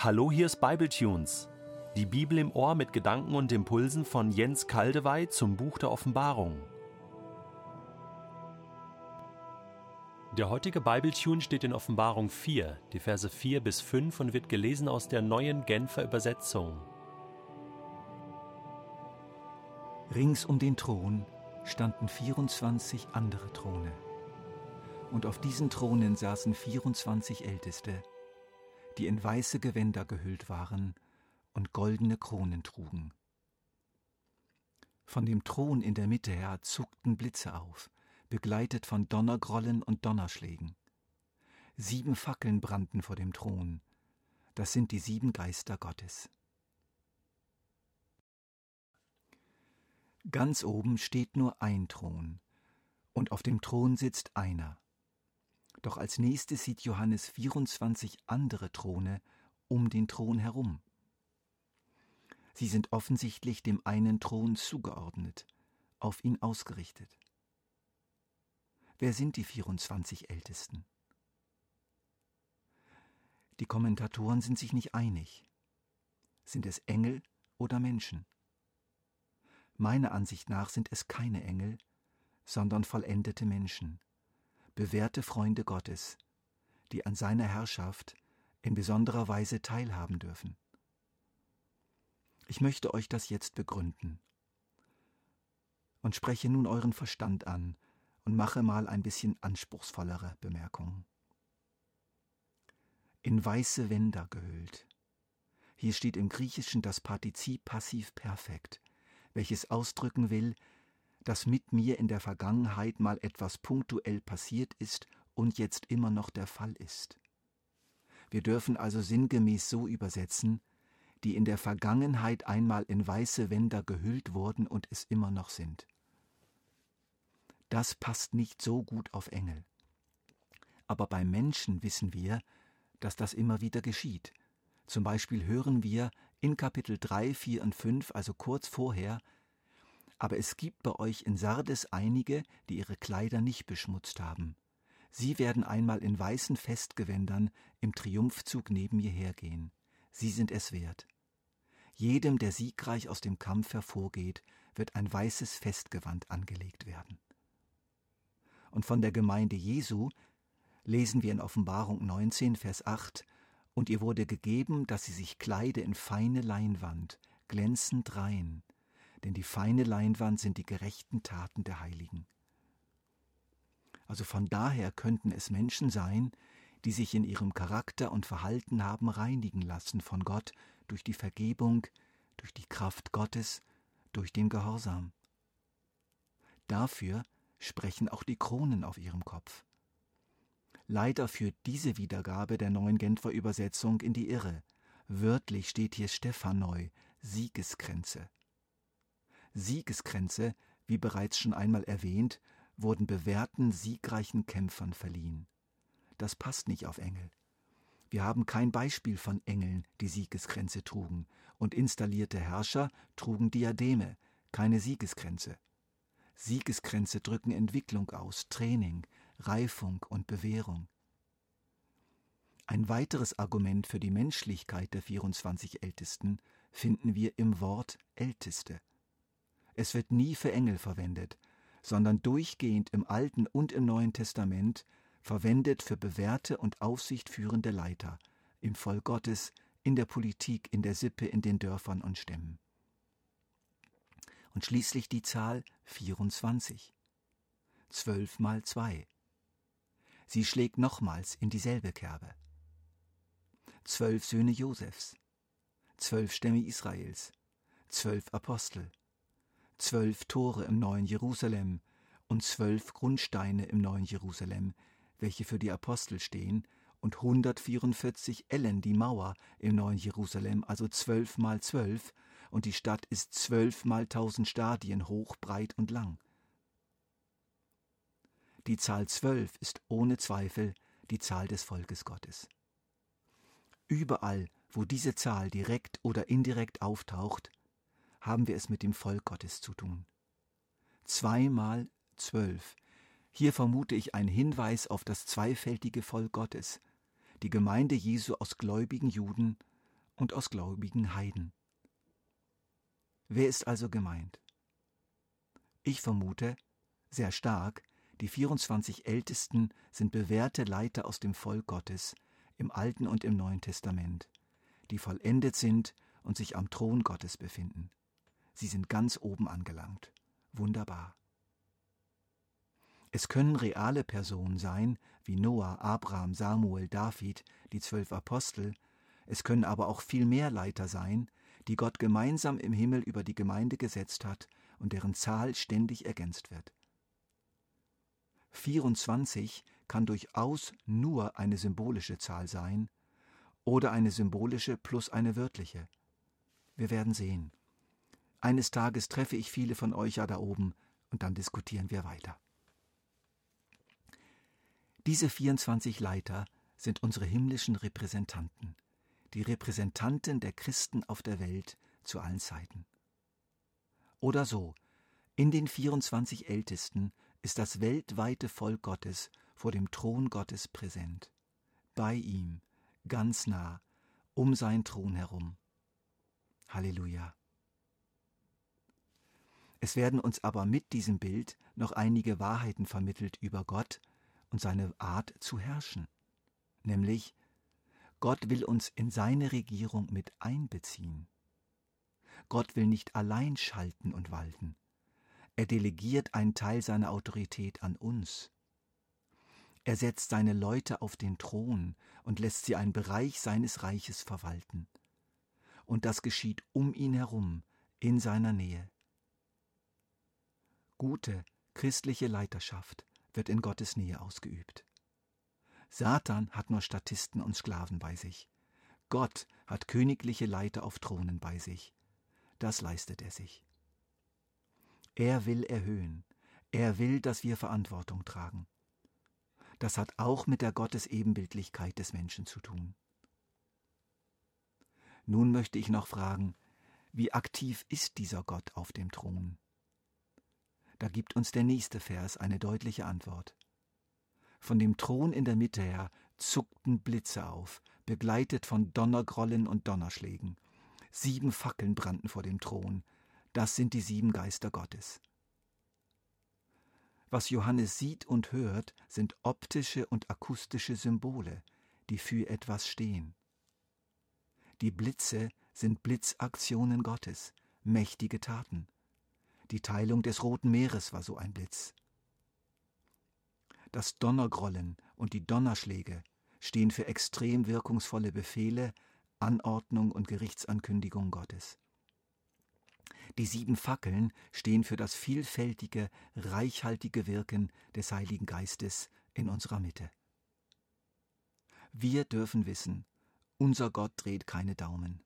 Hallo, hier ist Bibletunes. Die Bibel im Ohr mit Gedanken und Impulsen von Jens Kaldewey zum Buch der Offenbarung. Der heutige Bibletune steht in Offenbarung 4, die Verse 4 bis 5 und wird gelesen aus der neuen Genfer Übersetzung. Rings um den Thron standen 24 andere Throne. Und auf diesen Thronen saßen 24 Älteste, die in weiße Gewänder gehüllt waren und goldene Kronen trugen. Von dem Thron in der Mitte her zuckten Blitze auf, begleitet von Donnergrollen und Donnerschlägen. Sieben Fackeln brannten vor dem Thron, das sind die sieben Geister Gottes. Ganz oben steht nur ein Thron, und auf dem Thron sitzt einer. Doch als nächstes sieht Johannes 24 andere Throne um den Thron herum. Sie sind offensichtlich dem einen Thron zugeordnet, auf ihn ausgerichtet. Wer sind die 24 Ältesten? Die Kommentatoren sind sich nicht einig. Sind es Engel oder Menschen? Meiner Ansicht nach sind es keine Engel, sondern vollendete Menschen, bewährte Freunde Gottes, die an seiner Herrschaft in besonderer Weise teilhaben dürfen. Ich möchte euch das jetzt begründen und spreche nun euren Verstand an und mache mal ein bisschen anspruchsvollere Bemerkungen. In weiße Wender gehüllt. Hier steht im Griechischen das Partizip passiv perfekt welches ausdrücken will, dass mit mir in der Vergangenheit mal etwas punktuell passiert ist und jetzt immer noch der Fall ist. Wir dürfen also sinngemäß so übersetzen, die in der Vergangenheit einmal in weiße Wender gehüllt wurden und es immer noch sind. Das passt nicht so gut auf Engel. Aber bei Menschen wissen wir, dass das immer wieder geschieht, zum Beispiel hören wir in Kapitel 3, 4 und 5, also kurz vorher, aber es gibt bei euch in Sardes einige, die ihre Kleider nicht beschmutzt haben. Sie werden einmal in weißen Festgewändern im Triumphzug neben mir hergehen. Sie sind es wert. Jedem, der siegreich aus dem Kampf hervorgeht, wird ein weißes Festgewand angelegt werden. Und von der Gemeinde Jesu lesen wir in Offenbarung 19, Vers 8, und ihr wurde gegeben, dass sie sich kleide in feine Leinwand, glänzend rein, denn die feine Leinwand sind die gerechten Taten der Heiligen. Also von daher könnten es Menschen sein, die sich in ihrem Charakter und Verhalten haben reinigen lassen von Gott durch die Vergebung, durch die Kraft Gottes, durch den Gehorsam. Dafür sprechen auch die Kronen auf ihrem Kopf. Leider führt diese Wiedergabe der neuen Genfer Übersetzung in die Irre. Wörtlich steht hier Stephanoi, Siegeskränze. Siegeskränze, wie bereits schon einmal erwähnt, wurden bewährten, siegreichen Kämpfern verliehen. Das passt nicht auf Engel. Wir haben kein Beispiel von Engeln, die Siegeskränze trugen, und installierte Herrscher trugen Diademe, keine Siegeskränze. Siegeskränze drücken Entwicklung aus, Training, Reifung und Bewährung. Ein weiteres Argument für die Menschlichkeit der 24 Ältesten finden wir im Wort Älteste. Es wird nie für Engel verwendet, sondern durchgehend im Alten und im Neuen Testament verwendet für bewährte und aufsichtführende Leiter im Volk Gottes, in der Politik, in der Sippe, in den Dörfern und Stämmen. Und schließlich die Zahl 24. Zwölf mal zwei. Sie schlägt nochmals in dieselbe Kerbe. Zwölf Söhne Josefs, zwölf Stämme Israels, zwölf Apostel, zwölf Tore im neuen Jerusalem und zwölf Grundsteine im neuen Jerusalem, welche für die Apostel stehen, und 144 Ellen die Mauer im neuen Jerusalem, also zwölf mal zwölf, und die Stadt ist zwölf mal tausend Stadien hoch, breit und lang. Die Zahl zwölf ist ohne Zweifel die Zahl des Volkes Gottes. Überall, wo diese Zahl direkt oder indirekt auftaucht, haben wir es mit dem Volk Gottes zu tun. Zweimal zwölf. Hier vermute ich einen Hinweis auf das zweifältige Volk Gottes, die Gemeinde Jesu aus gläubigen Juden und aus gläubigen Heiden. Wer ist also gemeint? Ich vermute, sehr stark, die 24 Ältesten sind bewährte Leiter aus dem Volk Gottes im Alten und im Neuen Testament, die vollendet sind und sich am Thron Gottes befinden. Sie sind ganz oben angelangt. Wunderbar. Es können reale Personen sein, wie Noah, Abraham, Samuel, David, die zwölf Apostel, es können aber auch viel mehr Leiter sein, die Gott gemeinsam im Himmel über die Gemeinde gesetzt hat und deren Zahl ständig ergänzt wird. 24 kann durchaus nur eine symbolische Zahl sein oder eine symbolische plus eine wörtliche. Wir werden sehen. Eines Tages treffe ich viele von euch ja da oben und dann diskutieren wir weiter. Diese 24 Leiter sind unsere himmlischen Repräsentanten, die Repräsentanten der Christen auf der Welt zu allen Zeiten. Oder so, in den 24 Ältesten ist das weltweite Volk Gottes vor dem Thron Gottes präsent, bei ihm, ganz nah, um sein Thron herum. Halleluja. Es werden uns aber mit diesem Bild noch einige Wahrheiten vermittelt über Gott und seine Art zu herrschen, nämlich Gott will uns in seine Regierung mit einbeziehen. Gott will nicht allein schalten und walten. Er delegiert einen Teil seiner Autorität an uns. Er setzt seine Leute auf den Thron und lässt sie einen Bereich seines Reiches verwalten. Und das geschieht um ihn herum, in seiner Nähe. Gute christliche Leiterschaft wird in Gottes Nähe ausgeübt. Satan hat nur Statisten und Sklaven bei sich. Gott hat königliche Leiter auf Thronen bei sich. Das leistet er sich. Er will erhöhen. Er will, dass wir Verantwortung tragen. Das hat auch mit der Gottesebenbildlichkeit des Menschen zu tun. Nun möchte ich noch fragen, wie aktiv ist dieser Gott auf dem Thron? Da gibt uns der nächste Vers eine deutliche Antwort. Von dem Thron in der Mitte her zuckten Blitze auf, begleitet von Donnergrollen und Donnerschlägen. Sieben Fackeln brannten vor dem Thron. Das sind die sieben Geister Gottes. Was Johannes sieht und hört, sind optische und akustische Symbole, die für etwas stehen. Die Blitze sind Blitzaktionen Gottes, mächtige Taten. Die Teilung des Roten Meeres war so ein Blitz. Das Donnergrollen und die Donnerschläge stehen für extrem wirkungsvolle Befehle, Anordnung und Gerichtsankündigung Gottes. Die sieben Fackeln stehen für das vielfältige, reichhaltige Wirken des Heiligen Geistes in unserer Mitte. Wir dürfen wissen, unser Gott dreht keine Daumen.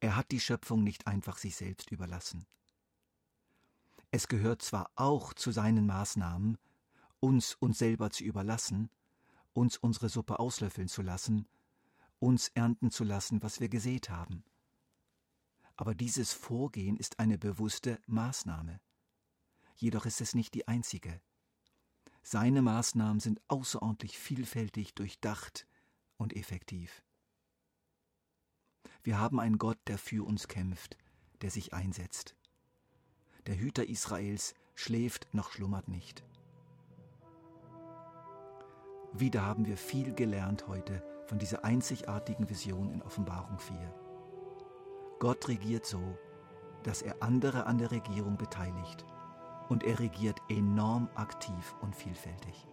Er hat die Schöpfung nicht einfach sich selbst überlassen. Es gehört zwar auch zu seinen Maßnahmen, uns uns selber zu überlassen, uns unsere Suppe auslöffeln zu lassen, uns ernten zu lassen, was wir gesät haben. Aber dieses Vorgehen ist eine bewusste Maßnahme. Jedoch ist es nicht die einzige. Seine Maßnahmen sind außerordentlich vielfältig durchdacht und effektiv. Wir haben einen Gott, der für uns kämpft, der sich einsetzt. Der Hüter Israels schläft noch schlummert nicht. Wieder haben wir viel gelernt heute von dieser einzigartigen Vision in Offenbarung 4. Gott regiert so, dass er andere an der Regierung beteiligt und er regiert enorm aktiv und vielfältig.